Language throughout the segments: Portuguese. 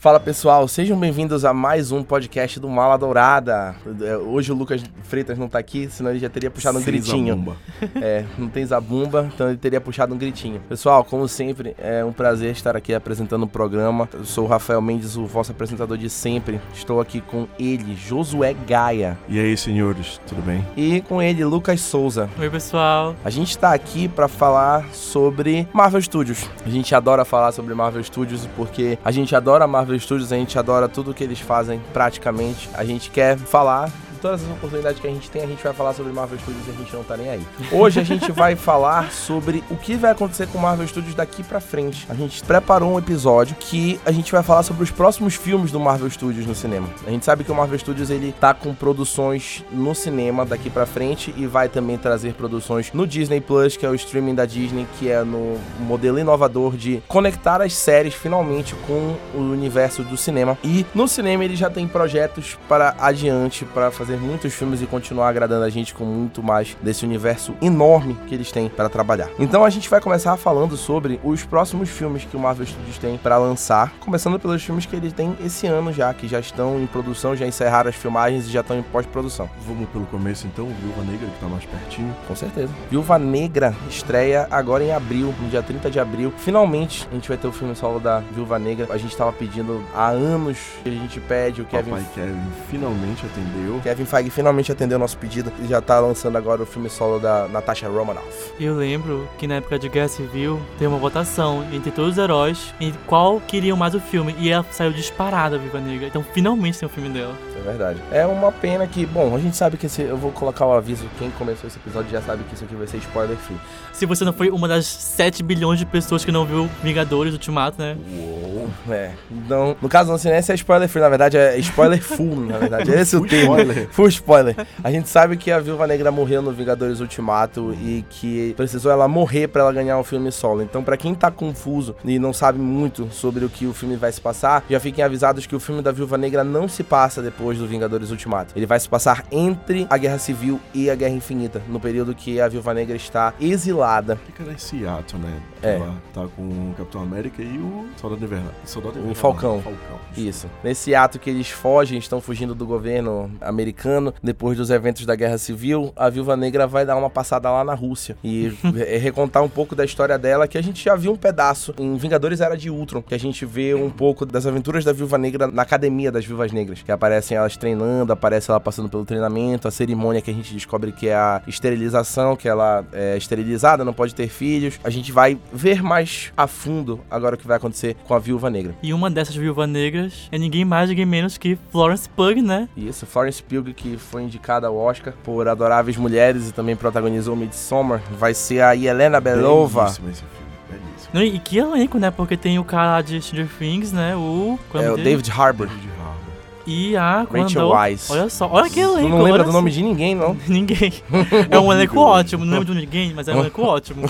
Fala pessoal, sejam bem-vindos a mais um podcast do Mala Dourada. É, hoje o Lucas Freitas não tá aqui, senão ele já teria puxado um Sem gritinho. zabumba. É, não tem zabumba, então ele teria puxado um gritinho. Pessoal, como sempre, é um prazer estar aqui apresentando o programa. Eu sou o Rafael Mendes, o vosso apresentador de sempre. Estou aqui com ele, Josué Gaia. E aí, senhores, tudo bem? E com ele, Lucas Souza. Oi, pessoal. A gente tá aqui pra falar sobre Marvel Studios. A gente adora falar sobre Marvel Studios porque a gente adora Marvel Studios, a gente adora tudo que eles fazem praticamente. A gente quer falar todas as oportunidades que a gente tem, a gente vai falar sobre Marvel Studios e a gente não tá nem aí. Hoje a gente vai falar sobre o que vai acontecer com Marvel Studios daqui pra frente. A gente preparou um episódio que a gente vai falar sobre os próximos filmes do Marvel Studios no cinema. A gente sabe que o Marvel Studios ele tá com produções no cinema daqui pra frente e vai também trazer produções no Disney Plus, que é o streaming da Disney, que é no modelo inovador de conectar as séries finalmente com o universo do cinema. E no cinema ele já tem projetos para adiante para fazer muitos filmes e continuar agradando a gente com muito mais desse universo enorme que eles têm para trabalhar. Então a gente vai começar falando sobre os próximos filmes que o Marvel Studios tem para lançar, começando pelos filmes que eles têm esse ano já, que já estão em produção, já encerraram as filmagens e já estão em pós-produção. Vamos pelo começo então, Viúva Negra, que tá mais pertinho. Com certeza. Viúva Negra estreia agora em abril, no dia 30 de abril. Finalmente a gente vai ter o filme solo da Viúva Negra. A gente tava pedindo há anos que a gente pede o Kevin Papai Kevin finalmente atendeu. Kevin Feige finalmente atendeu o nosso pedido e já tá lançando agora o filme solo da Natasha Romanoff. Eu lembro que na época de Guerra Civil teve uma votação entre todos os heróis em qual queriam mais o filme. E ela saiu disparada, a Viva Negra. Então finalmente tem o filme dela. É verdade. É uma pena que, bom, a gente sabe que esse, eu vou colocar o aviso, quem começou esse episódio já sabe que isso aqui vai ser spoiler free. Se você não foi uma das 7 bilhões de pessoas que não viu Vingadores Ultimato, né? Uou. É. Então, no caso, não sei nem se é spoiler free, na verdade é spoiler full, na verdade. Esse é o termo. spoiler. Full spoiler. A gente sabe que a Viúva Negra morreu no Vingadores Ultimato e que precisou ela morrer pra ela ganhar o filme solo. Então, pra quem tá confuso e não sabe muito sobre o que o filme vai se passar, já fiquem avisados que o filme da Viúva Negra não se passa depois do Vingadores Ultimato. Ele vai se passar entre a Guerra Civil e a Guerra Infinita, no período que a Viúva Negra está exilada. Fica nesse ato, né? É. Ela tá com o Capitão América e o Soldado Invernal. Soldado Invernal. Falcão. não, Falcão. Isso. Nesse ato que eles fogem, estão fugindo do governo americano, depois dos eventos da Guerra Civil, a Viúva Negra vai dar uma passada lá na Rússia e recontar um pouco da história dela, que a gente já viu um pedaço em Vingadores Era de Ultron, que a gente vê um pouco das aventuras da Viúva Negra na Academia das Viúvas Negras, que aparecem elas treinando, aparece ela passando pelo treinamento, a cerimônia que a gente descobre que é a esterilização, que ela é esterilizada, não pode ter filhos. A gente vai ver mais a fundo agora o que vai acontecer com a Viúva Negra. E uma dessas viúvas negras é ninguém mais, ninguém menos que Florence Pugh, né? Isso, Florence Pugh, que foi indicada ao Oscar por Adoráveis Mulheres e também protagonizou Midsommar, vai ser a Helena Belova. Belíssimo esse filme, belíssimo. Não, E que elenco, né? Porque tem o cara de Stranger Things, né? O. qual É o? David Harbour. David Harbour. E a. quando Rachel Weisz. Olha só, olha que elenco. Tu não lembra do nome de ninguém, não? Ninguém. É um elenco ótimo. Não lembro de ninguém, mas é um elenco ótimo.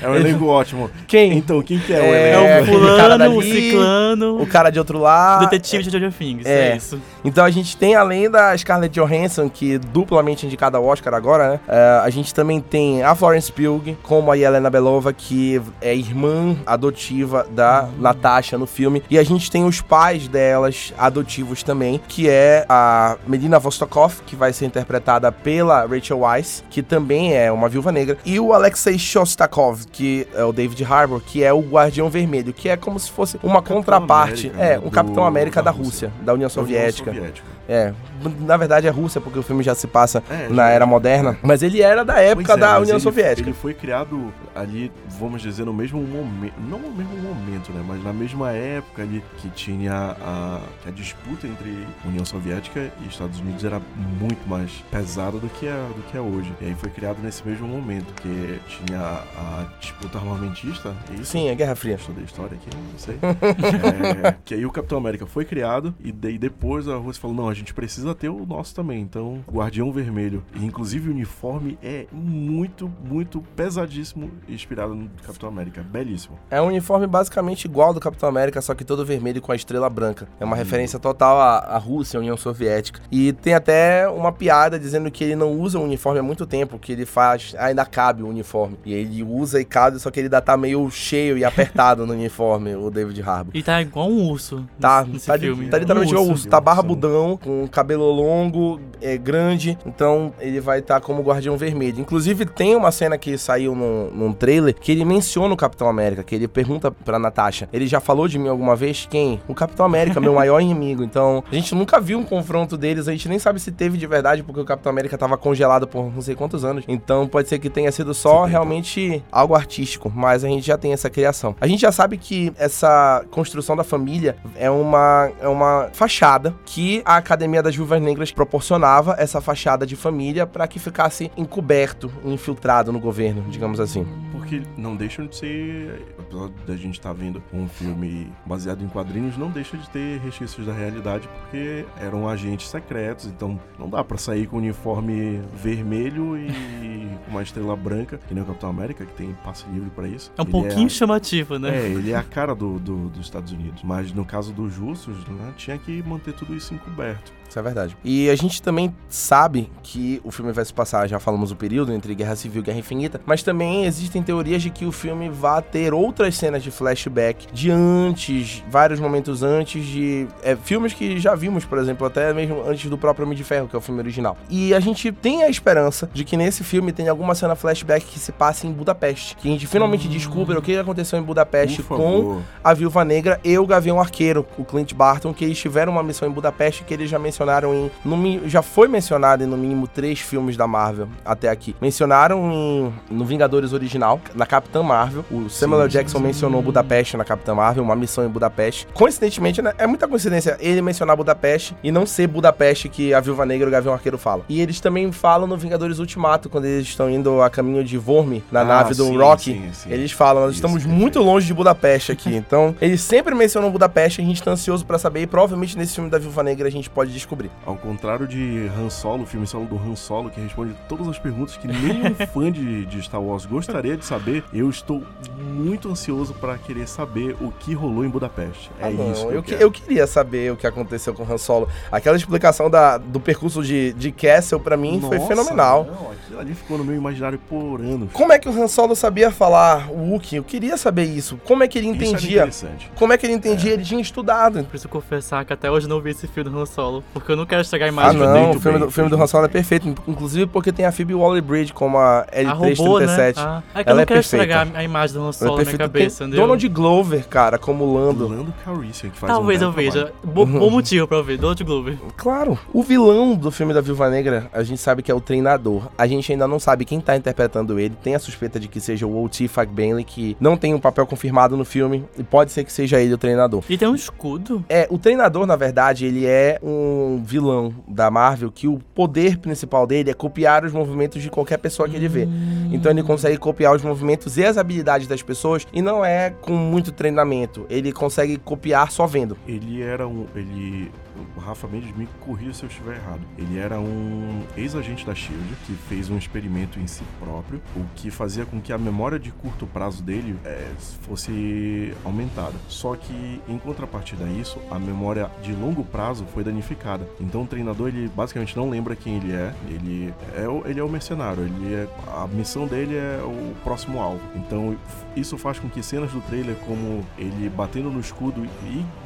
É um elenco ótimo. Quem? Então, quem que é, o É, É elenco? o aquele cara fulano, o ciclano, O cara de outro lado. o detetive de Stranger Things. é. É isso. Então a gente tem, além da Scarlett Johansson, que é duplamente indicada ao Oscar agora, né? É, a gente também tem a Florence Pugh, como a Helena Belova, que é irmã adotiva da Natasha no filme. E a gente tem os pais delas adotivos também, que é a Melina Vostokov, que vai ser interpretada pela Rachel Weisz, que também é uma viúva negra. E o Alexei Shostakov, que é o David Harbour, que é o Guardião Vermelho, que é como se fosse uma Capitão contraparte. América, é, né, um Capitão do- América da, da Rússia, Rússia. da União Da União Soviética. É, na verdade é Rússia, porque o filme já se passa É, na era moderna. Mas ele era da época é, da União ele- Soviética. Ele foi criado ali, vamos dizer, no mesmo momento. Não no mesmo momento, né? Mas na mesma época ali que tinha a, a disputa entre União Soviética e Estados Unidos era muito mais pesada do que é, do que é hoje. E aí foi criado nesse mesmo momento, que tinha a, a disputa armamentista. É isso? Sim, é Guerra Fria. Estudei história aqui, não sei. É, que aí o Capitão América foi criado e daí depois a Rússia falou: não, a gente precisa ter o nosso também. Então, Guardião Vermelho. E inclusive o uniforme é muito, muito pesadíssimo, inspirado no Capitão América. Belíssimo. É um uniforme basicamente igual ao do Capitão América, só que todo vermelho com a estrela branca. É uma Hum. referência total a, a Rússia, a União Soviética. E tem até uma piada dizendo que ele não usa o uniforme há muito tempo, que ele faz, ainda cabe o uniforme. E ele usa e cabe, só que ele ainda tá meio cheio e apertado no uniforme, o David Harbour. E tá igual um urso Tá, nesse tá, filme. tá literalmente Um o urso, urso, tá barbudão, com cabelo longo, é, grande, então ele vai estar como Guardião Vermelho. Inclusive tem uma cena que saiu num, num trailer que ele menciona o Capitão América, que ele pergunta pra Natasha, ele já falou de mim alguma vez? Quem? O Capitão América, meu maior inimigo. Então, a gente nunca viu um confronto deles, a gente nem sabe se teve de verdade, porque o Capitão América tava congelado por não sei quantos anos. Então, pode ser que tenha sido só 70. realmente algo artístico, mas a gente já tem essa criação. A gente já sabe que essa construção da família é uma, é uma fachada que a Academia das Viúvas Negras proporcionava essa fachada de família para que ficasse encoberto, infiltrado no governo, digamos assim. Porque não deixam de ser, apesar da gente estar vendo um filme baseado em quadrinhos, não deixa de ter resquícios da realidade, porque eram agentes secretos, então não dá pra sair com uniforme vermelho e com uma estrela branca, que nem o Capitão América, que tem passe livre pra isso. É um Ele pouquinho a- chamativo, né? É, ele é a cara do, do- dos Estados Unidos. Mas no caso dos russos, né, tinha que manter tudo isso encoberto. Isso é verdade. E a gente também sabe que o filme vai se passar, já falamos o período entre Guerra Civil e Guerra Infinita, mas também existem teorias de que o filme vai ter outras cenas de flashback de antes, vários momentos antes de é, filmes que já vimos, por exemplo, até mesmo antes do próprio Homem de Ferro, que é o filme original. E a gente tem a esperança de que nesse filme tenha alguma cena flashback que se passe em Budapeste, que a gente finalmente descubra o que aconteceu em Budapeste com a Viúva Negra e o Gavião Arqueiro, o Clint Barton, que eles tiveram uma missão em Budapeste que eles já mencionaram em. no já foi mencionado em no mínimo três filmes da Marvel até aqui. Mencionaram em, no Vingadores original, na Capitã Marvel. O Samuel sim, Jackson sim. mencionou Budapeste na Capitã Marvel, uma missão em Budapeste. Coincidentemente, né, é muita coincidência ele mencionar Budapeste e não ser Budapeste que a Viúva Negra e o Gavião Arqueiro falam. E eles também falam no Vingadores Ultimato, quando eles estão indo a caminho de Vorme, na Ah, nave do sim, sim. Eles falam, nós Isso, estamos muito longe de Budapeste aqui. Então, eles sempre mencionam Budapeste, a gente tá ansioso pra saber e provavelmente nesse filme da Viúva Negra a gente pode descobrir. Ao contrário de Han Solo, o filme solo do Han Solo, que responde todas as perguntas que nenhum fã de, de Star Wars gostaria de saber, eu estou muito ansioso para querer saber o que rolou em Budapeste. É Ah, não, isso que eu, eu, que- eu queria saber o que aconteceu com o Han Solo. Aquela explicação da, do percurso de, de Castle pra mim foi Nossa, fenomenal. Não, aquilo ali ficou no meu imaginário por anos. Como é que o Han Solo sabia falar o Wookiee? Eu queria saber isso. Como é que ele Isso era entendia? interessante. Como é que ele entendia? Ele tinha estudado. Preciso confessar que até hoje não vi esse filme do Han Solo, porque eu não quero estragar a Ah, imagem Mas não, o filme, bem, do, filme do Han Solo é perfeito. Inclusive porque tem a Phoebe Waller-Bridge como a A robô, né? L337. Ah, é que Ela eu não é quero perfeita. estragar a imagem do Han Ela é Solo na minha cabeça, Tem entendeu? Donald Glover, cara, como Lando. Lando Calrissian, que faz Talvez um eu veja. trabalho. Bo bom motivo pra eu ver, Donald Glover. Claro. O vilão do filme da Viúva Negra, a gente sabe que é o treinador. A gente ainda não sabe quem tá interpretando ele. Tem a suspeita de que seja o O.T. Fagbenley, que não tem um papel confirmado no filme. E pode ser que seja ele o treinador. E tem um escudo. É, o treinador, na verdade, ele é um vilão da Marvel que o poder principal dele é copiar os movimentos de qualquer pessoa que ele vê. Então ele consegue copiar os movimentos e as habilidades das pessoas e não é com muito treinamento. Ele consegue copiar só vendo. Ele era um. Ele. O Rafa Mendes me corrija se eu estiver errado. Ele era um ex-agente da Shield que fez um experimento em si próprio, o que fazia com que a memória de curto prazo dele é, fosse aumentada. Só que, em contrapartida a isso, a memória de longo prazo foi danificada. Então o treinador ele basicamente não lembra quem ele é. Ele é ele é o mercenário. Ele é, a missão dele é o próximo alvo. Então isso faz com que cenas do trailer, como ele batendo no escudo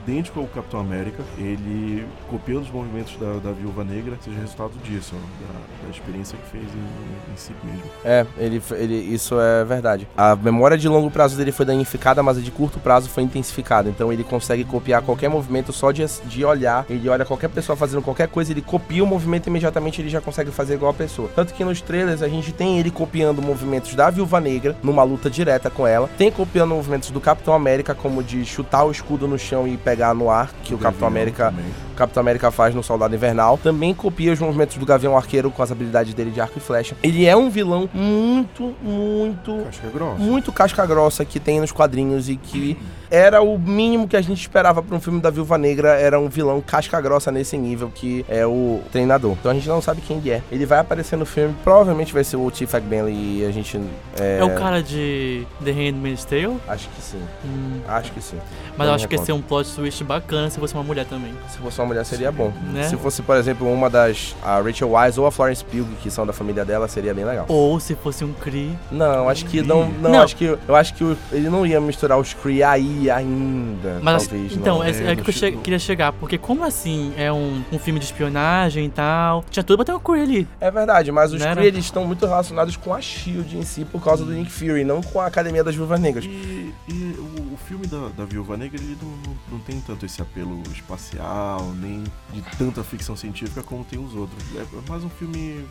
idêntico ao Capitão América, ele copiando os movimentos da, da Viúva Negra, seja resultado disso, ó, da, da experiência que fez em, em si mesmo. É, ele, ele, isso é verdade. A memória de longo prazo dele foi danificada, mas a de curto prazo foi intensificada. Então ele consegue copiar qualquer movimento só de, de olhar. Ele olha qualquer pessoa fazendo qualquer coisa, ele copia o movimento e imediatamente ele já consegue fazer igual a pessoa. Tanto que nos trailers a gente tem ele copiando movimentos da Viúva Negra numa luta direta com ela. Tem copiando movimentos do Capitão América, como de chutar o escudo no chão e pegar no ar, que o Capitão Gavião América também. Capitão América faz no Soldado Invernal. Também copia os movimentos do Gavião Arqueiro com as habilidades dele de arco e flecha. Ele é um vilão muito, muito, Casca grossa. muito casca grossa que tem nos quadrinhos e que era o mínimo que a gente esperava pra um filme da Viúva Negra, era um vilão casca grossa nesse nível que é o treinador. Então a gente não sabe quem ele é. Ele vai aparecer no filme, provavelmente vai ser o Chief Bentley e a gente... É, É o cara de The Handmaid's Tale? Acho que sim, Hum, acho que sim. mas eu acho que ia ser um plot twist bacana se fosse uma mulher também. Se fosse uma mulher seria bom. Né? Se fosse, por exemplo, uma das... A Rachel Wise ou a Florence Pugh, que são da família dela, seria bem legal. Ou se fosse um Kree. Não, acho que não. Não, Não. acho que eu acho que ele não ia misturar os Kree aí ainda. Mas talvez. então, não. é, é, é que eu che- queria chegar, porque como assim é um, um filme de espionagem e tal, tinha tudo pra ter um Kree ali. É verdade, mas os Kree né? eles estão muito relacionados com a Shield em si por causa do Nick Fury, não com a Academia das Viúvas Negras. E, e o, o filme da, da Viúva Negra, ele não, não, tem tanto esse apelo espacial, nem de tanta ficção científica como tem os outros. É mais um filme...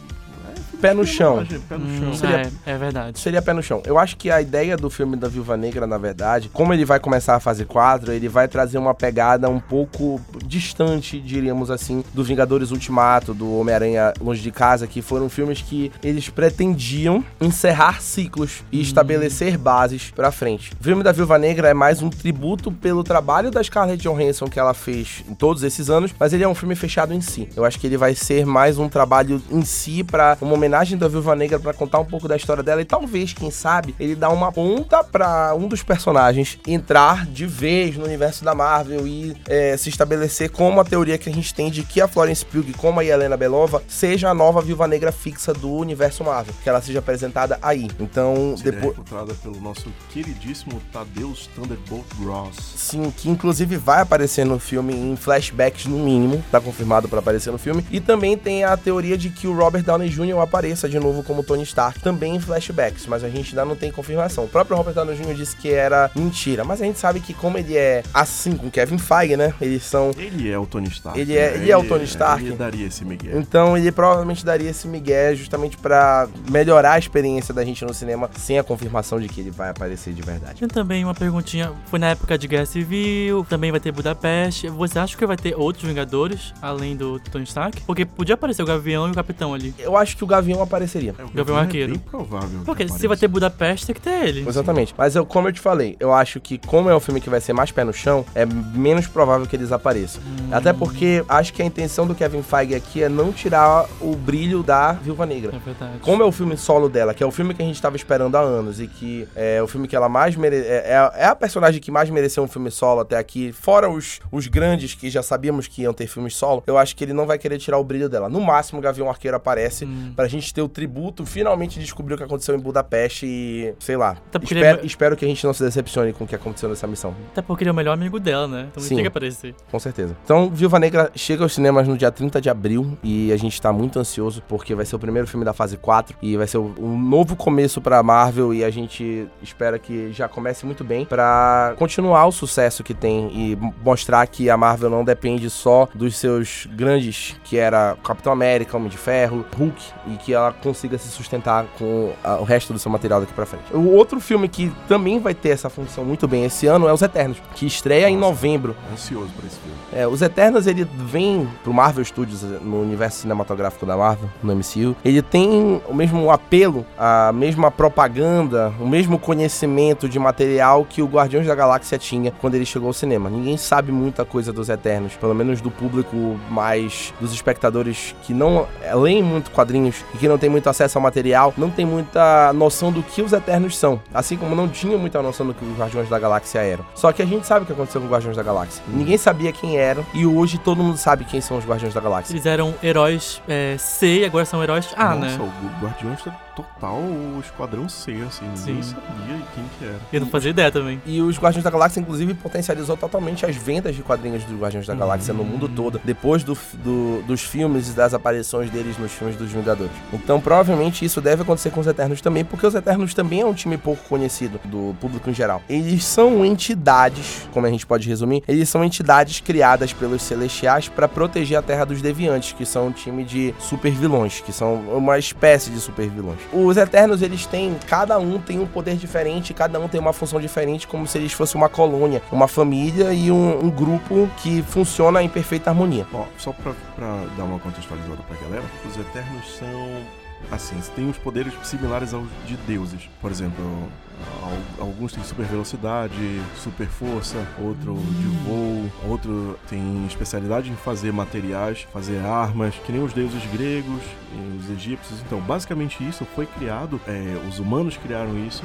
é Pé no chão. espionagem, Pé no Hum, chão. Seria- é, é verdade. Seria pé no chão. Eu acho que a ideia do filme da Viúva Negra, na verdade, como ele vai começar a fase 4, ele vai trazer uma pegada um pouco distante, diríamos assim, do Vingadores Ultimato, do Homem-Aranha Longe de Casa, que foram filmes que eles pretendiam encerrar ciclos e estabelecer bases pra frente. O filme da Viúva Negra é mais um tributo pelo trabalho da Scarlett Johansson que ela fez em todos esses anos, mas ele é um filme fechado em si. Eu acho que ele vai ser mais um trabalho em si pra uma homenagem da Viúva Negra pra contar um pouco da história dela e talvez, quem sabe, ele dá uma ponta pra um dos personagens entrar de vez no universo da Marvel e é, se estabelecer como a teoria que a gente tem de que a Florence Pugh, como a Helena Belova, seja a nova Viúva Negra fixa do universo Marvel, que ela seja apresentada aí. Então, depois encontrada pelo nosso queridíssimo Tadeus Thunderbolt Ross. Sim, que inclusive vai aparecer no filme em flashbacks no mínimo, tá confirmado pra aparecer no filme. E também tem a teoria de que o Robert Downey Jr. apareça de novo como Tony Stark, também em flashbacks, mas a gente ainda não tem confirmação. O próprio Robert Downey Jr. disse que era mentira, mas a gente sabe que como ele é assim com Kevin Feige, né? Eles são Ele é o Tony Stark. Ele é- né? ele é o Tony Stark. Ele daria esse Miguel. então ele provavelmente daria esse migué justamente pra melhorar a experiência da gente no cinema sem a confirmação de que ele vai aparecer de verdade. Tinha também uma perguntinha, foi na época de Guerra Civil, também vai ter Budapeste. Você acha que vai ter outros Vingadores, além do Tony Stark? Porque podia aparecer o Gavião e o Capitão ali. Eu acho que o Gavião apareceria. É, o Gavião é Arqueiro. bem provável. que Porque se vai ter Budapeste, tem que ter ele. Exatamente. Mas eu, como eu te falei, eu acho que como é um filme que vai ser mais pé no chão, é menos provável que eles apareçam. Até porque acho que a intenção do Kevin Feige aqui é não tirar o brilho da Viúva Negra. É verdade. Como é o filme solo dela, que é o filme que a gente tava esperando há anos e que é o filme que ela mais mere... é, é- é a personagem que mais mereceu um filme solo até aqui, fora os, os grandes que já sabíamos que iam ter filmes solo, eu acho que ele não vai querer tirar o brilho dela. No máximo, o Gavião Arqueiro aparece Hum. Pra gente ter o tributo, finalmente descobrir o que aconteceu em Budapeste e, sei lá, espero, ele- espero que a gente não se decepcione com o que aconteceu nessa missão, Até porque ele é o melhor amigo dela, né? Então Sim. tem que aparecer. com certeza. Então, Viúva Negra chega aos cinemas no dia 30 de abril e a gente tá muito ansioso porque vai ser o primeiro filme da fase 4 e vai ser um novo começo pra Marvel e a gente espera que já comece muito bem pra continuar o sucesso que tem e mostrar que a Marvel não depende só dos seus grandes, que era Capitão América, Homem de Ferro, Hulk, e que ela consiga se sustentar com a- o resto do seu material daqui pra frente. O outro filme que também vai ter essa função muito bem esse ano é Os Eternos, que estreia em Nossa. novembro. Ansioso pra esse filme. É, os Eternos, ele vem pro Marvel Studios, eh, no universo cinematográfico da Marvel, no MCU. Ele tem o mesmo apelo, a mesma propaganda, o mesmo conhecimento de material que o Guardiões da Galáxia tinha quando ele chegou ao cinema. Ninguém sabe muita coisa dos Eternos, pelo menos do público mais dos espectadores que não eh, leem muito quadrinhos e que não tem muito acesso ao material, não tem muita noção do que os Eternos são. Assim como não tinha muita noção do que os Guardiões da Galáxia eram. Só que a gente sabe o que aconteceu com os Guardiões da Galáxia. Ninguém sabia quem eram e hoje todo mundo sabe quem são os Guardiões da Galáxia. Eles eram heróis é, C e agora são heróis A, Nossa, né? o Guardiões tá total o Esquadrão C, assim. Sim. sabia quem que era. Eu não fazia ideia também. E os Guardiões da Galáxia, inclusive, potencializou totalmente as vendas de quadrinhos dos Guardiões da Galáxia no mundo todo, depois do, do- dos filmes e das aparições deles nos filmes dos Vingadores. Então, provavelmente, isso deve acontecer com os Eternos também, porque os Eternos também é um time pouco conhecido do público em geral. Eles são entidades, como a gente pode resumir, eles são entidades criadas pelos Celestiais para proteger a Terra dos Deviantes, que são um time de super vilões, que são uma espécie de super vilões. Os Eternos, eles têm, cada um tem um poder diferente, cada um tem uma função diferente, como se eles fossem uma colônia, uma família e um, um grupo que funciona em perfeita harmonia. Ó, só pra, pra dar uma contextualizada pra galera, os Eternos são assim, tem os poderes similares aos de deuses. Por exemplo, alguns têm super velocidade, super força, outro de voo, outro tem especialidade em fazer materiais, fazer armas, que nem os deuses gregos os egípcios. Então, basicamente isso foi criado, é, os humanos criaram isso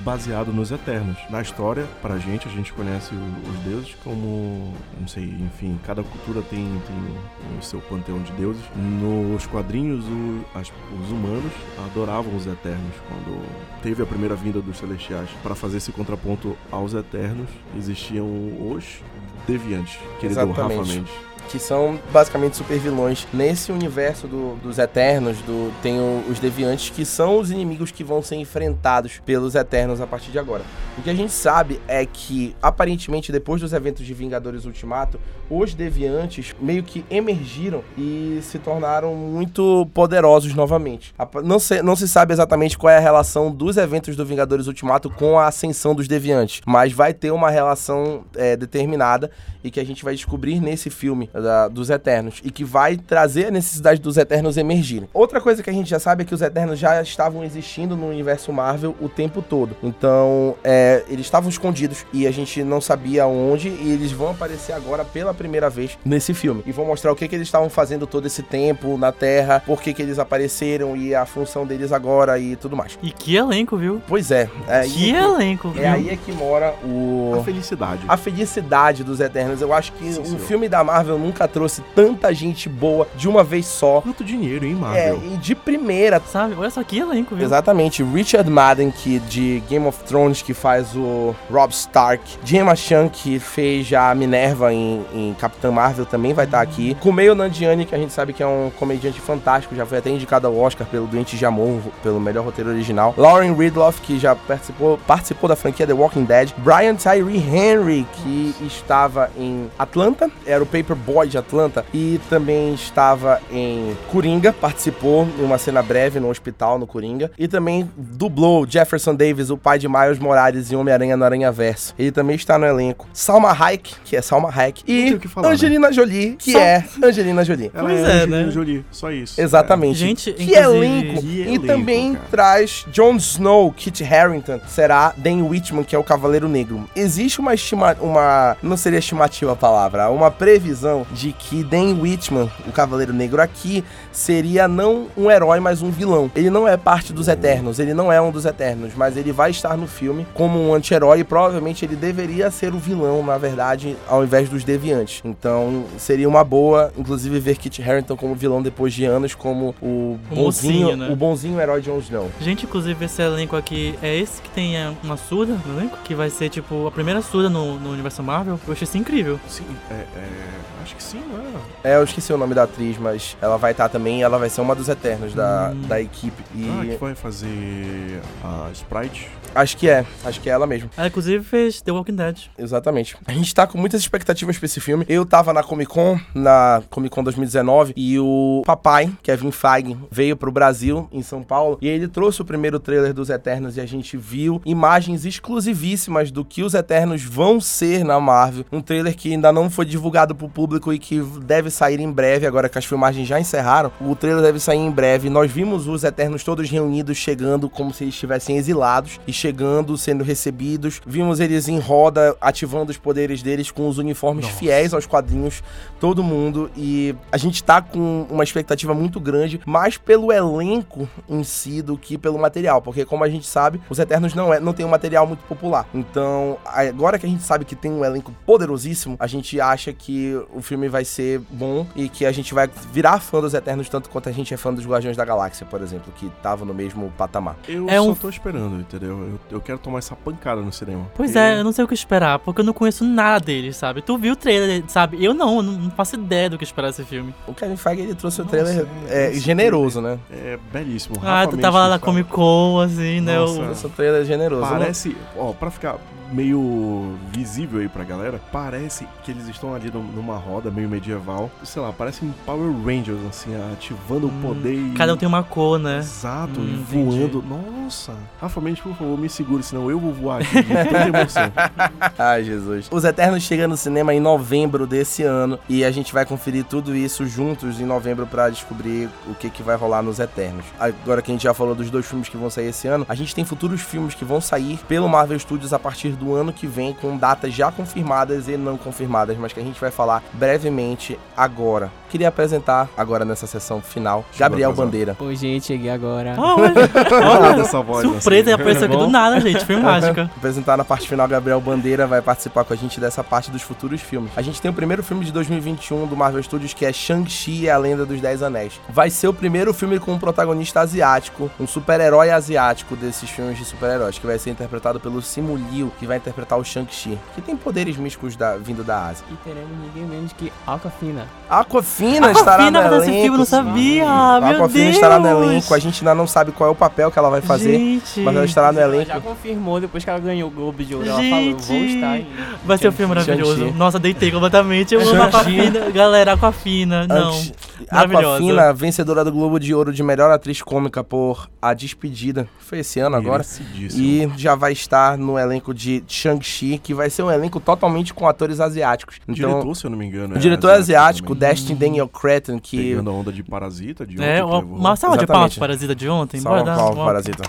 baseado nos Eternos. Na história, pra gente, a gente conhece os deuses como, não sei, enfim, cada cultura tem, tem o seu panteão de deuses. Nos quadrinhos, o, as, os humanos adoravam os Eternos. Quando teve a primeira vinda dos Celestiais para fazer esse contraponto aos Eternos, existiam os Deviantes, querido Exatamente. Rafa Mendes que são basicamente super vilões. Nesse universo do, dos Eternos, do, tem o, os Deviantes, que são os inimigos que vão ser enfrentados pelos Eternos a partir de agora. O que a gente sabe é que, aparentemente, depois dos eventos de Vingadores Ultimato, os Deviantes meio que emergiram e se tornaram muito poderosos novamente. Não se, não se sabe exatamente qual é a relação dos eventos do Vingadores Ultimato com a ascensão dos Deviantes, mas vai ter uma relação é, determinada e que a gente vai descobrir nesse filme da, dos Eternos e que vai trazer a necessidade dos Eternos emergirem. Outra coisa que a gente já sabe é que os Eternos já estavam existindo no universo Marvel o tempo todo. Então, é, eles estavam escondidos e a gente não sabia onde e eles vão aparecer agora pela primeira vez nesse filme. E vão mostrar o que, que eles estavam fazendo todo esse tempo na Terra, por que, que eles apareceram e a função deles agora e tudo mais. E que elenco, viu? Pois é. é que elenco, viu? É aí é que mora o... A felicidade. A felicidade dos Eternos. Eu acho que Sim, um filme da Marvel nunca trouxe tanta gente boa de uma vez só. Quanto dinheiro, hein, Marvel? É, e de primeira. Sabe? Olha só que elenco, viu? Exatamente. Richard Madden, que de Game of Thrones, que faz o Rob Stark. Gemma Chan, que fez já a Minerva em, em Capitã Marvel, também vai estar tá aqui. Kumail Nanjiani, que a gente sabe que é um comediante fantástico, já foi até indicado ao Oscar pelo Doente de Amor, pelo melhor roteiro original. Lauren Ridloff, que já participou, participou da franquia The Walking Dead. Brian Tyree Henry, que estava em Atlanta, era o Paperboy de Atlanta, e também estava em Coringa, participou em uma cena breve no hospital no Coringa, e também dublou Jefferson Davis, o pai de Miles Morales em Homem-Aranha no Aranha Verso. Ele também está no elenco. Salma Hayek, que é Salma Hayek, e falar, né? Angelina né? Jolie, que Só... é Angelina Jolie. Ela pois é, é Angelina né? Jolie, só isso. Exatamente. É. Gente, que elenco. Que e elenco, também cara. traz Jon Snow, Kit Harington, será Dan Whitman, que é o Cavaleiro Negro. Existe uma estima... uma... não seria estimativa a palavra, uma previsão de que Dan Whitman, o Cavaleiro Negro aqui, seria não um herói, mas um vilão. Ele não é parte dos Eternos, ele não é um dos Eternos, mas ele vai estar no filme como um anti-herói e provavelmente ele deveria ser o vilão, na verdade, ao invés dos deviantes. Então, seria uma boa, inclusive, ver Kit Harington como vilão depois de anos, como o, o bonzinho, mocinho, né? o bonzinho herói Jon Snow. Gente, inclusive, esse elenco aqui é esse que tem é, uma surda no elenco, que vai ser, tipo, a primeira surda no, no universo Marvel. Eu achei isso incrível. Sim, é, é acho que sim, não é? É, eu esqueci o nome da atriz, mas ela vai estar também, ela vai ser uma dos Eternos da, hum. da equipe. E... Ah, que vai fazer a Sprite? Acho que é, acho que é ela mesmo. Ela, inclusive, fez The Walking Dead. Exatamente. A gente tá com muitas expectativas pra esse filme. Eu tava na Comic Con, na Comic Con 2019, e o papai, Kevin Feige, veio pro Brasil, em São Paulo, e ele trouxe o primeiro trailer dos Eternos e a gente viu imagens exclusivíssimas do que os Eternos vão ser na Marvel. Um trailer que ainda não foi divulgado pro público e que deve sair em breve, agora que as filmagens já encerraram. O trailer deve sair em breve. Nós vimos os Eternos todos reunidos, chegando como se eles estivessem exilados e chegando, sendo recebidos. Vimos eles em roda, ativando os poderes deles com os uniformes Nossa. fiéis aos quadrinhos, todo mundo. E a gente tá com uma expectativa muito grande, mais pelo elenco em si do que pelo material. Porque, como a gente sabe, os Eternos não, é, não tem um material muito popular. Então, agora que a gente sabe que tem um elenco poderosíssimo, a gente acha que o filme vai ser bom e que a gente vai virar fã dos Eternos tanto quanto a gente é fã dos Guardiões da Galáxia, por exemplo, que tava no mesmo patamar. Eu é só um... tô esperando, entendeu? Eu, eu quero tomar essa pancada no cinema. Pois é, eu não sei o que esperar, porque eu não conheço nada deles, sabe? Tu viu o trailer, sabe? Eu não, eu não faço ideia do que esperar desse filme. O Kevin Feige, ele trouxe o trailer é, é, generoso, né? É belíssimo. Ah, tu tava lá na Comic Con, assim, né? Nossa, o trailer é generoso. Parece, ó, pra ficar meio visível aí pra galera, parece que eles estão ali numa roda, meio medieval. Sei lá, parece um Power Rangers, assim, ativando o poder e... Cada um tem uma cor, né? Exato, Hum, e entendi. voando. Nossa! Rafa Mendes, por favor, me segure, senão eu vou voar aqui. Ai, Jesus. Os Eternos chegam no cinema em novembro desse ano e a gente vai conferir tudo isso juntos em novembro pra descobrir o que, que vai rolar nos Eternos. Agora que a gente já falou dos dois filmes que vão sair esse ano, a gente tem futuros filmes que vão sair pelo Marvel Studios a partir do ano que vem com datas já confirmadas e não confirmadas, mas que a gente vai falar brevemente agora. Queria apresentar agora nessa sessão final Gabriel atrasar. Bandeira. Oi, gente, cheguei agora. Olha, Olha olha, essa voz, surpresa, assim. apareceu aqui do nada, gente. Foi mágica. apresentar na parte final, Gabriel Bandeira vai participar com a gente dessa parte dos futuros filmes. A gente tem o primeiro filme de 2021 do Marvel Studios, que é Shang-Chi e a Lenda dos Dez Anéis. Vai ser o primeiro filme com um protagonista asiático, um super-herói asiático desses filmes de super-heróis, que vai ser interpretado pelo Simu Liu, que vai interpretar o Shang-Chi, que tem poderes místicos da- vindo da Ásia. E teremos ninguém menos que Aquafina. Aquafina estará Aquafina no elenco. filme, eu não sabia. A meu Aquafina Deus. estará no elenco, a gente ainda não sabe qual é o papel que ela vai fazer, Gente, mas ela estará no Ela elenco. já confirmou depois que ela ganhou o Globo de Ouro. Ela Gente. falou, vou estar em... vai ser um filme maravilhoso. Nossa, deitei completamente. Eu amo. Aquafina. Galera, Aquafina. Não. Antes-. Aquafina, vencedora do Globo de Ouro de melhor atriz cômica por A Despedida. Foi esse ano agora. E já vai estar no elenco de Shang-Chi, que vai ser um elenco totalmente com atores asiáticos. Então, diretor, se eu não me engano, o diretor é asiático, também. Destin Daniel Cretton, que... Pegando a onda de Parasita, de É, ontem levou. uma salva de palmas para Parasita de ontem. Salva dar palmas, Parasita.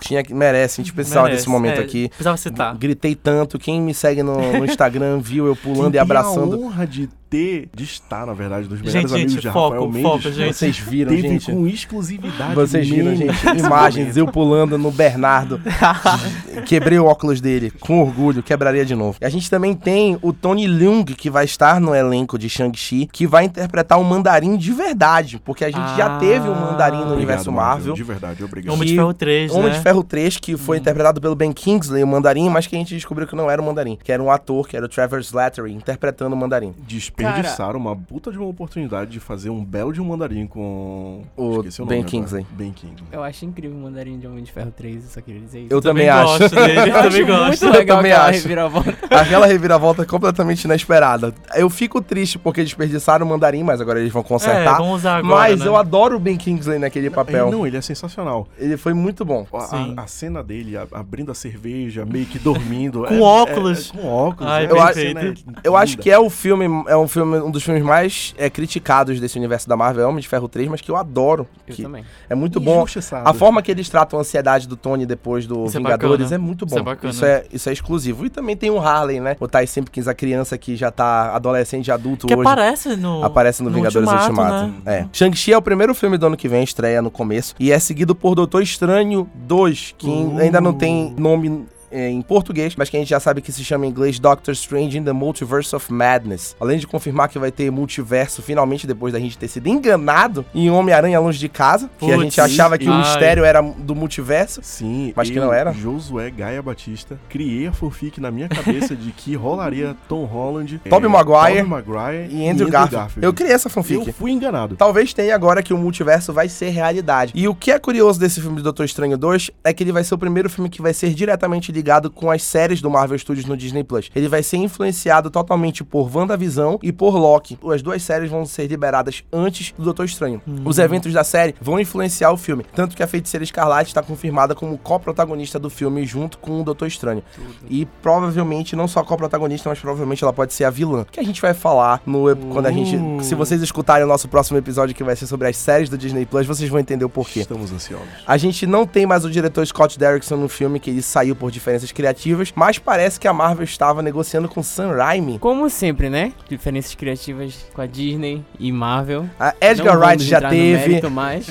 Tinha que... Merece, a gente precisava Merece, desse momento é, aqui. Precisava citar. Gritei tanto. Quem me segue no, no Instagram viu eu Quem pulando e abraçando. a honra de ter, de estar, na verdade, dos melhores Gente, amigos gente, de foco, Rafael Mendes. foco, gente. Vocês viram, Teve gente? com exclusividade. Vocês viram, gente, imagens, eu pulando no Bernardo. Quebrei o óculos dele, com orgulho, quebraria de novo. E a gente também tem o Tony Leung, que vai estar no elenco de Shang-Chi, que vai interpretar um mandarim de verdade, porque a gente já Ah. teve um mandarim no Obrigado, universo Marvel. De verdade, obrigado. Homem de Ferro 3, Homem né? de Ferro 3, que foi interpretado pelo Ben Kingsley, o mandarim, mas que a gente descobriu que não era o mandarim, que era um ator, que era o Trevor Slattery, interpretando o mandarim. Desperdiçaram uma puta de uma oportunidade de fazer um belo de um mandarim com... O Esqueci Ben agora. Kingsley. Ben Kingsley. Eu acho incrível o Mandarim de Homem de Ferro 3, eu só queria dizer isso. Eu também, também acho. gosto dele, eu Eu também acho gosto. muito legal também aquela acho. reviravolta. Aquela reviravolta é completamente inesperada. Eu fico triste porque desperdiçaram o mandarim, mas agora eles vão É, consertar. vamos usar agora, mas né? eu adoro o Ben Kingsley naquele papel. Não, ele é sensacional. Ele foi muito bom. A, Sim. a- a cena dele a- abrindo a cerveja, meio que dormindo. Com é- óculos. é- com óculos. Ai, é- Eu acho- é Eu acho que é o filme, é um filme, um dos filmes mais é, criticados desse universo da Marvel, é Homem de Ferro 3, mas que eu adoro. Eu que também. é muito bom. A forma que eles tratam a ansiedade do Tony depois do Isso é Vingadores bacana. é muito bom. Isso é bacana. Isso é, isso é exclusivo. E também tem o Harley, né? O Ty Simpkins, a criança que já tá adolescente, adulto Que hoje. aparece no... Aparece no, Vingadores Ultimato. né? É. Shang-Chi é o primeiro filme do ano que vem, estreia no começo. E é seguido por Doutor Estranho 2, que Uh. ainda não tem nome é, em português, mas que a gente já sabe que se chama em inglês Doctor Strange in the Multiverse of Madness. Além de confirmar que vai ter multiverso, finalmente, depois da gente ter sido enganado em Homem-Aranha Longe de Casa, que a Putz, gente achava que o ai. mistério era do multiverso. Sim, Mas que não era? Josué Gaia Batista, criei a fanfic na minha cabeça de que rolaria Tom Holland, Tobey Maguire Tobey Maguire E Andrew Garfield. Eu criei essa fanfic. Eu fui enganado. Talvez tenha agora que o multiverso vai ser realidade. E o que é curioso desse filme de Doutor Estranho 2 é que ele vai ser o primeiro filme que vai ser diretamente ligado com as séries do Marvel Studios no Disney Plus. Ele vai ser influenciado totalmente por WandaVision e por Loki. As duas séries vão ser liberadas antes do Doutor Estranho. Os eventos da série vão influenciar o filme. Tanto que a Feiticeira Escarlate está confirmada como co-protagonista do filme junto com o Doutor Estranho. E provavelmente, não só co-protagonista, mas provavelmente ela pode ser a vilã. Que a gente vai falar no quando a gente. Uh. Se vocês escutarem o nosso próximo episódio, que vai ser sobre as séries do Disney Plus, vocês vão entender o porquê. Estamos ansiosos. A gente não tem mais o diretor Scott Derrickson no filme, que ele saiu por diferenças criativas, mas parece que a Marvel estava negociando com Sam Raimi. Como sempre, né? Diferenças criativas com a Disney e Marvel. A Edgar Não Wright já teve.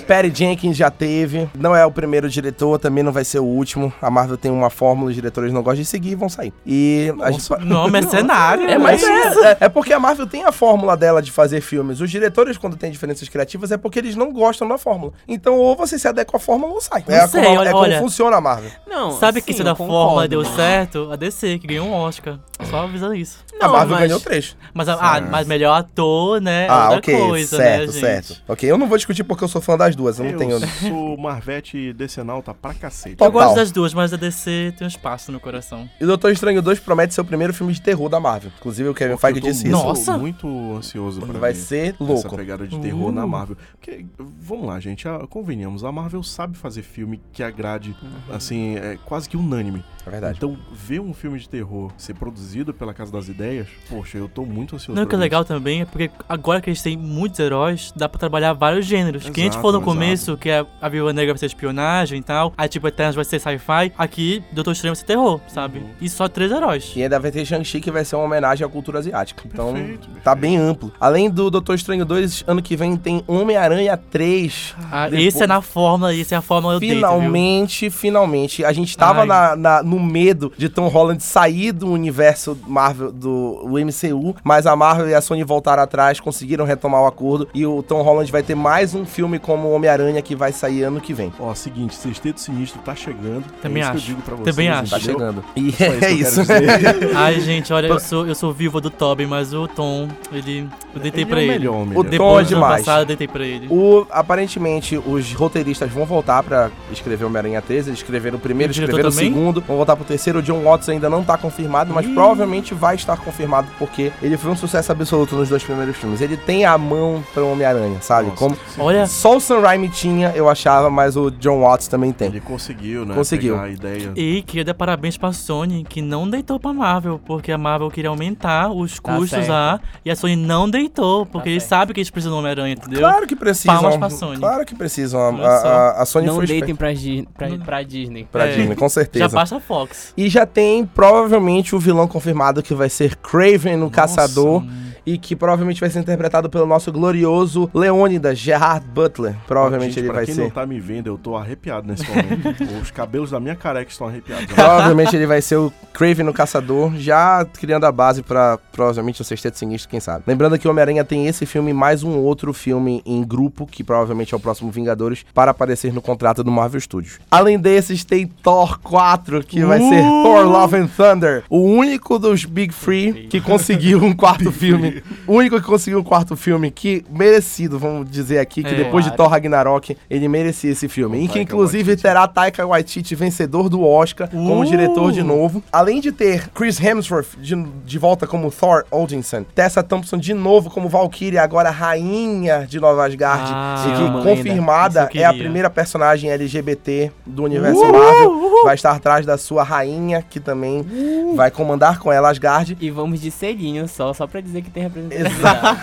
Patty Jenkins já teve. Não é o primeiro diretor, também não vai ser o último. A Marvel tem uma fórmula, os diretores não gostam de seguir e vão sair. E a gente. Não, mercenário. É, mas é, é, é porque a Marvel tem a fórmula dela de fazer filmes. Os diretores, quando tem diferenças criativas, é porque eles não gostam da fórmula. Então, ou você se adequa à fórmula ou sai. Não é sei, como, olha- é como olha. funciona a Marvel. Não, Sabe que sim, isso é da eu fórmula deu certo, a DC, que ganhou um Oscar. Só avisando isso. a Marvel mas- ganhou três. Mas, a- ah, mas melhor ator, né? é Ah, outra ok, coisa, certo, né, gente? certo. Ok, eu não vou discutir porque eu sou fã das duas, eu não eu tenho... sou Marvete decenalta pra cacete. Total. Eu gosto das duas, mas a DC tem um espaço no coração. E o Doutor Estranho 2 promete ser o primeiro filme de terror da Marvel. Inclusive o Kevin Feige Eu tô disse muito, isso. Nossa! muito ansioso pra Vai ver ser essa louco. pegada de terror Uh. na Marvel. Porque, vamos lá, gente, a- convenhamos, a Marvel sabe fazer filme que agrade, assim, é quase que unânime. É verdade. Então, ver um filme de terror ser produzido pela Casa das Ideias, poxa, eu tô muito ansioso Não, o que é legal também é porque agora que eles têm muitos heróis, dá pra trabalhar vários gêneros. que a gente falou no exato. começo que a, a Viúva Negra vai ser espionagem e tal, aí tipo Eternos vai ser sci-fi, aqui Doutor Estranho vai ser terror, sabe? Uhum. E só três heróis. E ainda vai ter Shang-Chi que vai ser uma homenagem à cultura asiática. Então, Perfeito, tá perfeito. bem amplo. Além do Doutor Estranho 2, ano que vem tem Homem-Aranha 3. Ah, Depois- Esse é na fórmula, esse é a fórmula deito, viu? Finalmente, finalmente. A gente tava Ai. na, na- no medo de Tom Holland sair do universo Marvel, do MCU, mas a Marvel e a Sony voltaram atrás, conseguiram retomar o acordo e o Tom Holland vai ter mais um filme como Homem-Aranha que vai sair ano que vem. Ó, seguinte, Sexteto Sinistro tá chegando. Também é isso acho. que eu digo pra vocês. Também acho. Tá chegando. E Só que é eu isso. quero dizer. Ai, gente, olha, eu sou, eu sou viúva do Tobey, mas o Tom, ele. Eu deitei Ele pra é o ele. melhor, o O melhor. Tom é Depois do ano demais. passado, eu deitei pra ele. O, aparentemente, os roteiristas vão voltar pra escrever Homem-Aranha 13. Eles escreveram o primeiro, escreveram o segundo. Vão voltar pro terceiro. O John Watts ainda não tá confirmado, mas Ih. provavelmente vai estar confirmado porque ele foi um sucesso absoluto nos dois primeiros filmes. Ele tem a mão pra Homem-Aranha, sabe? Nossa, Como. Olha, só o Sam Raimi tinha, eu achava, mas o John Watts também tem. Ele conseguiu, né? Conseguiu. Pegar a ideia. E queria dar parabéns pra Sony, que não deitou pra Marvel, porque a Marvel queria aumentar os Tá custos certo. lá, e a Sony não deitou, porque Tá eles certo. sabem que eles precisam do Homem-Aranha, entendeu? Claro que precisam. Palmas pra Sony. Claro que precisam. A, a- a Sony Não foi deitem esperta. pra, pra, pra Disney. pra É. Disney, com Já certeza. basta a Fox. E já tem provavelmente o vilão confirmado que vai ser Craven, o Caçador. Hum. E que provavelmente vai ser interpretado pelo nosso glorioso Leônidas Gerard Butler. Provavelmente Gente, ele vai quem ser. não tá me vendo, eu tô arrepiado nesse momento. Os cabelos da minha careca estão arrepiados. Provavelmente ele vai ser o Craven no Caçador, já criando a base pra provavelmente o Sexteto Sinistro, quem sabe. Lembrando que o Homem-Aranha tem esse filme mais um outro filme em grupo, que provavelmente é o próximo Vingadores, para aparecer no contrato do Marvel Studios. Além desses, tem Thor 4, que vai ser Uh! Thor Love and Thunder, o único dos Big Three que conseguiu um quarto filme. O único que conseguiu um quarto filme que merecido, vamos dizer aqui, que É, depois de claro. Thor Ragnarok, ele merecia esse filme. Com E que inclusive Waititi. terá Taika Waititi vencedor do Oscar como Uh! diretor de novo. Além de ter Chris Hemsworth de, de volta como Thor Odinson, Tessa Thompson de novo como Valkyrie, agora rainha de Nova Asgard, Ah, e que confirmada é a primeira personagem LGBT do universo Uh! Marvel. Vai estar atrás da sua rainha, que também Uh! vai comandar com ela Asgard. E vamos de selinho só, só pra dizer que tem representatividade.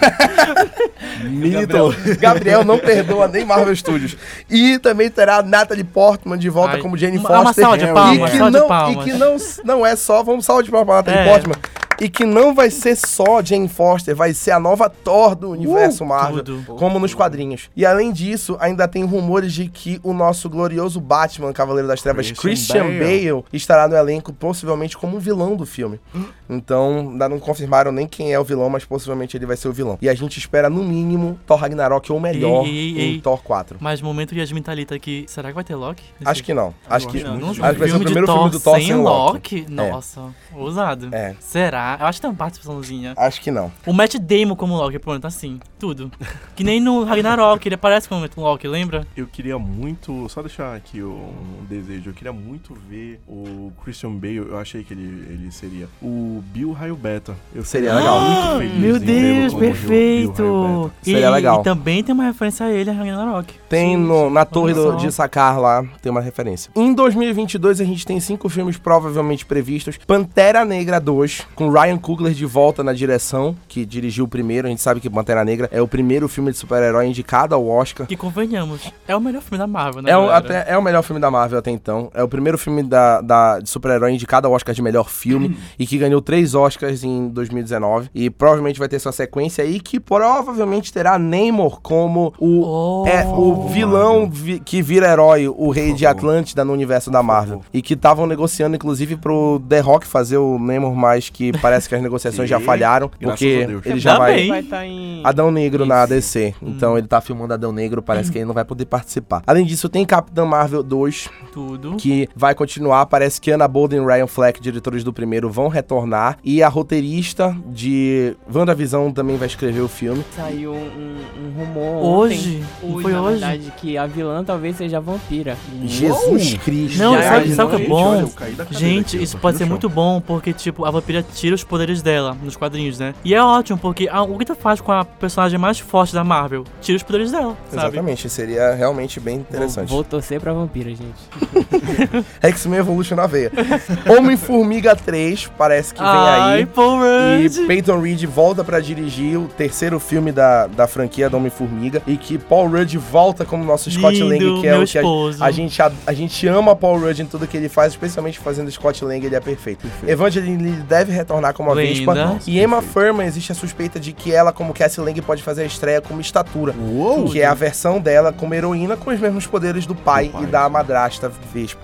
Mito. Gabriel não perdoa nem Marvel Studios. E também terá Natalie Portman de volta Ai, como Jane uma- uma Foster. salva de e palmas, que salva de não, palmas. E que não, não é só, vamos salva de palmas pra Natalie É. Portman. E que não vai ser só Jane Foster, vai ser a nova Thor do universo Marvel. tudo. Como nos quadrinhos. E além disso, ainda tem rumores de que o nosso glorioso Batman, Cavaleiro das Trevas, Christian Christian Bale, estará no elenco, possivelmente como um vilão do filme. Então, ainda não confirmaram nem quem é o vilão, mas possivelmente ele vai ser o vilão. E a gente espera, no mínimo, Thor Ragnarok ou melhor Ei, ei, em ei. Thor 4. Mas momento Yasmin Thalita aqui, será que vai ter Loki? Acho que não. Acho que. acho Não, que vai ser o primeiro filme do Thor sem sem Loki. Loki. Nossa, ousado. É, Será? Eu acho que tem uma participaçãozinha. acho que não. O Matt Damon como Loki, pronto, assim, tudo. Que nem no Ragnarok, ele aparece como Loki, lembra? Eu queria muito, só deixar aqui um desejo, eu queria muito ver o Christian Bale, eu achei que ele, ele seria o Bill Raio Beta. Eu Seria legal. Muito feliz Meu Deus, como Bill- Bill perfeito! E, Seria legal. e também tem uma referência a ele, a Ragnarok. Tem Sim, no- sim. na torre do- de Sakar lá, tem uma referência. Em 2022 a gente tem cinco filmes provavelmente previstos. Pantera Negra 2, com Ryan Coogler de volta na direção, que dirigiu o primeiro. A gente sabe que Pantera Negra é o primeiro filme de super-herói indicado ao Oscar. Que convenhamos, é o melhor filme da Marvel, né? É o, até, é o melhor filme da Marvel até então. É o primeiro filme da, da, de super-herói indicado ao Oscar de melhor filme e que ganhou três Oscars em 2019. E provavelmente vai ter sua sequência aí, que provavelmente terá Namor como o, Oh. é, o vilão vi- que vira herói, o rei de. Atlântida no universo da Marvel. E que estavam negociando, inclusive, pro The Rock fazer o Namor, mas que parece que as negociações já falharam, porque ele já vai... Vai estar em. Adão Negro na Isso. DC. Então ele tá filmando Adão Negro, parece que ele não vai poder participar. Além disso, tem Capitã Marvel 2, Tudo. que vai continuar. Parece que Anna Bolden e Ryan Fleck, diretores do primeiro, vão retornar. E a roteirista de WandaVision também vai escrever o filme. Saiu um, um- um rumor Hoje? ontem, hoje, foi na hoje? verdade, que a vilã talvez seja a vampira. Jesus Cristo. Não, Já sabe, imaginou? sabe o que é bom? Gente, isso pode ser muito bom, porque, tipo, a vampira tira os poderes dela nos quadrinhos, né? E é ótimo, porque a, o que tu faz com a personagem mais forte da Marvel? Tira os poderes dela, sabe? Exatamente, seria realmente bem interessante. Vou, vou torcer pra vampira, gente. X-Men Evolution na veia. Homem-Formiga 3, parece que vem Ai, aí. Paul E Rudd. Peyton Reed volta pra dirigir o terceiro filme da, da franquia do Homem-Formiga. E que Paul Rudd volta como nosso Scott Lindo, Lang, que é o que a, a gente, a, a gente ama Paul Rudd em tudo que ele faz, especialmente fazendo Scott Lang, ele é perfeito. Evangeline Lilly deve retornar como a Linda. Vespa. Nossa, E Emma. Thurman, existe a suspeita de que ela, como Cassie Lang, pode fazer a estreia como estatura. Uou! Que é a versão dela como heroína com os mesmos poderes do pai, Do pai. e da madrasta Vespa.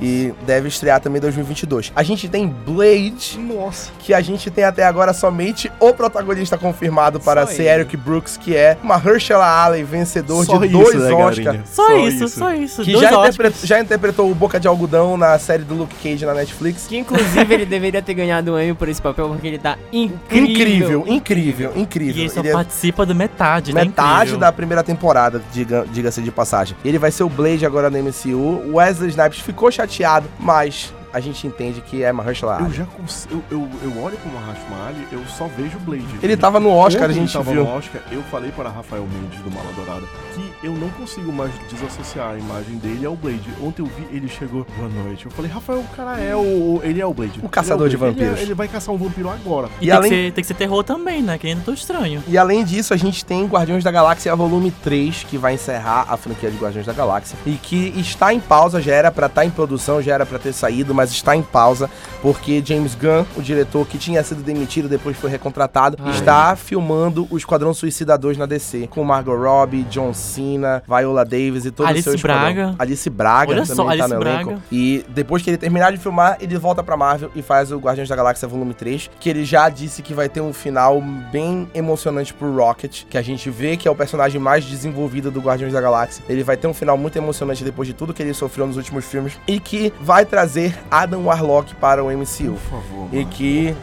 E deve estrear também em 2022. A gente tem Blade, Nossa. que a gente tem até agora somente o protagonista confirmado para Só ser ele. Eric Brooks, que é Mahershala Ali, vencedor Só de isso, dois né, Oscars. Garinha? Só, isso, só isso. Que já, Oscars. interpre- já interpretou o Boca de Algodão na série do Luke Cage na Netflix. Que inclusive ele deveria ter ganhado um Emmy por esse papel, porque ele tá incrível. Incrível, incrível, E incrível. ele só Ele é participa de metade, tá metade incrível. da primeira temporada, diga- diga-se de passagem. Ele vai ser o Blade agora no MCU. O Wesley Snipes ficou chateado, mas a gente entende que é Mahershala Eu Ali. já cons... eu, eu, eu olho como Rashma Ali, eu só vejo o Blade. Ele tava no Oscar, Quando a ele gente tava viu. no Oscar, eu falei para Rafael Mendes do Mala Dourada que eu não consigo mais desassociar a imagem dele ao Blade. Ontem eu vi, ele chegou boa noite. Eu falei, Rafael, o cara é o. Ele é o Blade. O caçador Ele é de Blade. Ele é- vampiros. Ele, vai caçar um vampiro agora. E, E tem, além- que ser, tem que ser terror também, né? Que ainda tô estranho. E além disso, a gente tem Guardiões da Galáxia Volume 3, que vai encerrar a franquia de Guardiões da Galáxia. E que está em pausa, já era pra estar em produção, já era pra ter saído, mas está em pausa, porque James Gunn, o diretor que tinha sido demitido, depois foi recontratado, Ai. está filmando o Esquadrão Suicida 2 na DC. Com Margot Robbie, John Cena, Viola Davis e todo Alice o seu esquadrão. Braga. Alice Braga Olha também só, tá Alice no elenco. Braga. E depois que ele terminar de filmar, ele volta pra Marvel e faz o Guardiões da Galáxia Volume 3, que ele já disse que vai ter um final bem emocionante pro Rocket, que a gente vê que é o personagem mais desenvolvido do Guardiões da Galáxia. Ele vai ter um final muito emocionante depois de tudo que ele sofreu nos últimos filmes e que vai trazer Adam Warlock para o MCU. Por favor. E mano. que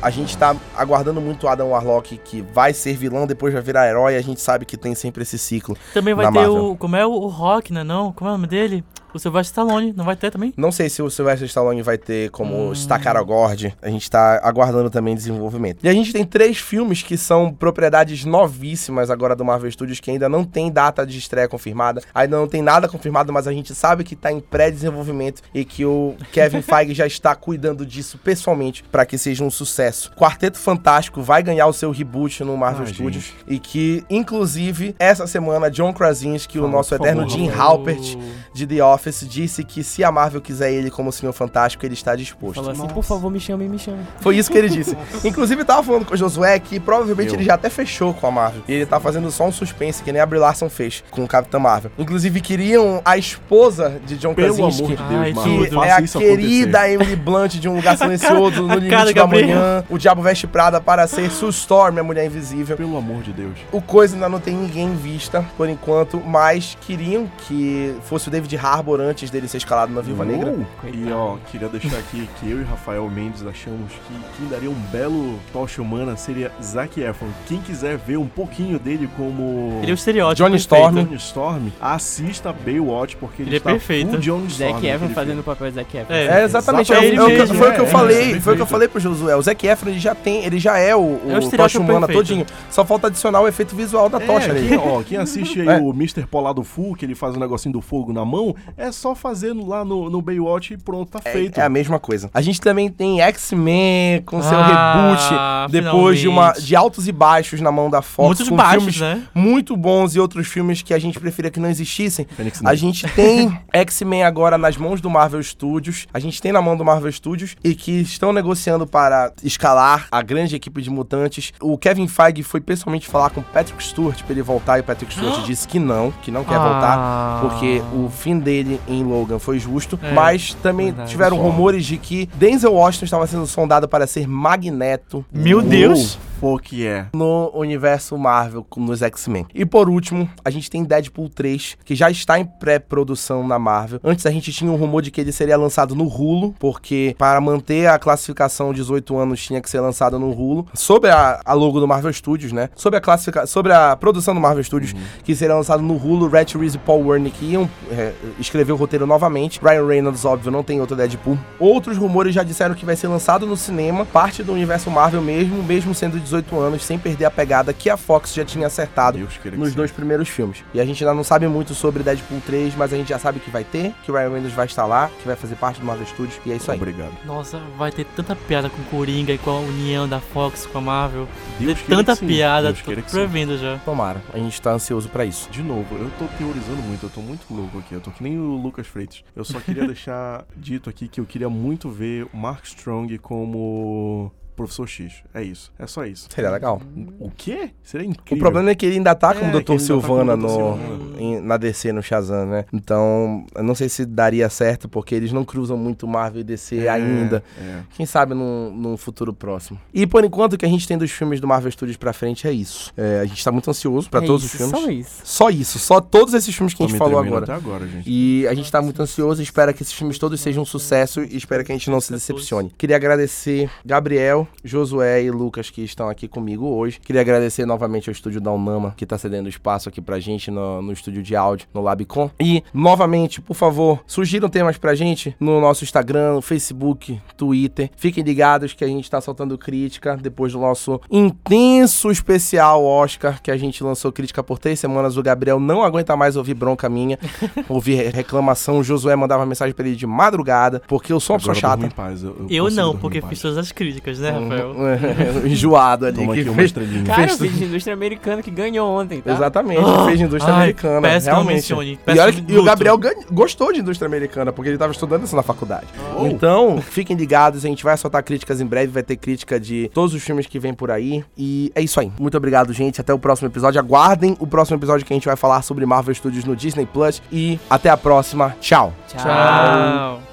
a gente tá aguardando muito o Adam Warlock, que vai ser vilão, depois vai virar herói, a gente sabe que tem sempre esse ciclo. Também vai Na ter Marvel. o. Como é o, o Rock, né? Não? Como é o nome dele? O Sylvester Stallone. Não vai ter também? Não sei se o Sylvester Stallone vai ter como Hum. Stacarogord. A gente tá aguardando também desenvolvimento. E a gente tem três filmes que são propriedades novíssimas agora do Marvel Studios, que ainda não tem data de estreia confirmada. Ainda não tem nada confirmado, mas a gente sabe que tá em pré-desenvolvimento e que o Kevin Feige já está cuidando disso pessoalmente para que seja um sucesso. Quarteto Fantástico vai ganhar o seu reboot no Marvel Ai, Studios. gente. E que, inclusive, essa semana, John Krasinski, o Fala, nosso eterno favor, Jim. Halpert, de The Office disse que se a Marvel quiser ele como Senhor Fantástico, ele está disposto. Falou assim, Nossa. por favor, me chame, me chame. Foi isso que ele disse. Inclusive, tava falando com o Josué que provavelmente Eu. ele já até fechou com a Marvel. E ele tá fazendo só um suspense, que nem a Brie Larson fez com o Capitão Marvel. Inclusive, queriam a esposa de John Pelo Krasinski. amor de Deus, Ai, mano. tudo. Que é a querida acontecer. Emily Blunt de Um Lugar Silencioso, No Limite cara, da. Manhã, O Diabo Veste Prada para ser Sue Storm, a Mulher Invisível. Pelo amor de Deus. O Coisa ainda não tem ninguém em vista, por enquanto, mas queriam que fosse o David Harbour antes dele ser escalado na Viúva Negra. Uou! E ó, queria deixar aqui que eu e Rafael Mendes achamos que quem daria um belo tocha humana seria Zac Efron. Quem quiser ver um pouquinho dele como Ele é o estereótipo. Johnny perfeito. Storm. Johnny Storm, assista Baywatch porque ele, Ele é está perfeito. full Johnny Storm. Zac Efron fazendo o papel de Zac Efron. É. É, exatamente. É o- é o mesmo, foi o que eu é, falei. é, foi o que eu perfeito. falei pro Josué. O Zac Efron ele já tem, ele já é o, É o o tocha humana perfeito. todinho. Só falta adicionar o efeito visual da tocha é, nele. quem, ó, quem assiste aí É. o Mr. Polado Full, que ele faz o negocinho do fogo na mão, é só fazendo lá no, no Baywatch e pronto, tá feito. É a mesma coisa. A gente também tem X-Men com seu Ah, reboot depois de, uma, de altos e baixos na mão da Fox. Muitos com baixos, filmes né? muito bons e outros filmes que a gente preferia que não existissem. Fênix A gente tem X-Men agora nas mãos do Marvel Studios. A gente tem na mão do Marvel Studios e que estão negociando para escalar a grande equipe de mutantes. O Kevin Feige foi pessoalmente falar com o Patrick Stewart para ele voltar e o Patrick Stewart disse que não, que não quer voltar. Ah. Porque o fim dele em Logan foi justo, É, mas também verdade. tiveram Só. rumores de que Denzel Washington estava sendo sondado para ser Magneto Meu Deus! Fuck yeah. no universo Marvel, nos X-Men. E por último, a gente tem Deadpool 3, que já está em pré-produção na Marvel. Antes a gente tinha um rumor de que ele seria lançado no Hulu, porque para manter a classificação 18 anos tinha que ser lançado no Hulu, sob a, a logo do Marvel Studios, né? Sobre a classificação, sobre a produção do Marvel Studios, que seria lançado no Hulu, Rhett Reese e Paul Wernick iam é, escrever o roteiro novamente. Ryan Reynolds, óbvio, não tem outro Deadpool. Outros rumores já disseram que vai ser lançado no cinema, parte do universo Marvel mesmo, mesmo sendo 18 anos, sem perder a pegada que a Fox já tinha acertado nos sim. dois primeiros filmes. E a gente ainda não sabe muito sobre Deadpool 3, mas a gente já sabe que vai ter, que o Ryan Reynolds vai estar lá, que vai fazer parte do Marvel Studios, e é isso aí. Obrigado. Nossa, vai ter tanta piada com Coringa e com a união da Fox com a Marvel. Deus queira tanta que sim. piada, Deus tô sim. prevendo já. Tomara, a gente tá ansioso pra isso. De novo, eu tô teorizando muito, eu tô muito louco aqui. Eu tô que nem o Lucas Freitas. Eu só queria deixar dito aqui que eu queria muito ver o Mark Strong como Professor X. É isso. É só isso. Seria legal. O quê? Seria O incrível. problema é que ele ainda tá É, como que Dr. tá Silvana como Dr. no, Silvana. em- na DC, no Shazam, né? Então, eu não sei se daria certo, porque eles não cruzam muito Marvel e DC É, ainda. É. Quem sabe num, num futuro próximo. E por enquanto, o que a gente tem dos filmes do Marvel Studios pra frente é isso. É, a gente tá muito ansioso pra É todos isso, os filmes. Só isso. Só isso, só todos esses filmes que a Tô gente me falou agora. Até agora, gente. E a gente tá muito ansioso e espera que esses filmes todos sejam um sucesso e espera que a gente não se decepcione. Queria agradecer Gabriel, Josué e Lucas que estão aqui comigo hoje. Queria agradecer novamente ao estúdio da Unama, que tá cedendo espaço aqui pra gente no, no estúdio de áudio, no Labicon. E, novamente, por favor, sugiram temas pra gente no nosso Instagram, Facebook, Twitter. Fiquem ligados que a gente tá soltando crítica depois do nosso intenso especial Oscar, que a gente lançou crítica por três semanas. O Gabriel não aguenta mais ouvir bronca minha, ouvir reclamação. O Josué mandava mensagem pra ele de madrugada, porque eu sou uma pessoa chata. Eu, eu Eu não, porque fiz todas as críticas, né, Rafael? Enjoado ali. Toma que aqui uma fez- estrelinha. Cara, eu Fez fiz de indústria americana que ganhou ontem, tá? Exatamente, Ah, fez de indústria ai, americana. peço realmente. mencione, E, que- e o. Gabriel ganha- gostou de indústria americana, porque ele estava estudando isso na faculdade. Oh. Então, fiquem ligados, a gente vai soltar críticas em breve, vai ter crítica de todos os filmes que vem por aí. E é isso aí. Muito obrigado, gente. Até o próximo episódio. Aguardem o próximo episódio que a gente vai falar sobre Marvel Studios no Disney Plus. E até a próxima. Tchau. Tchau.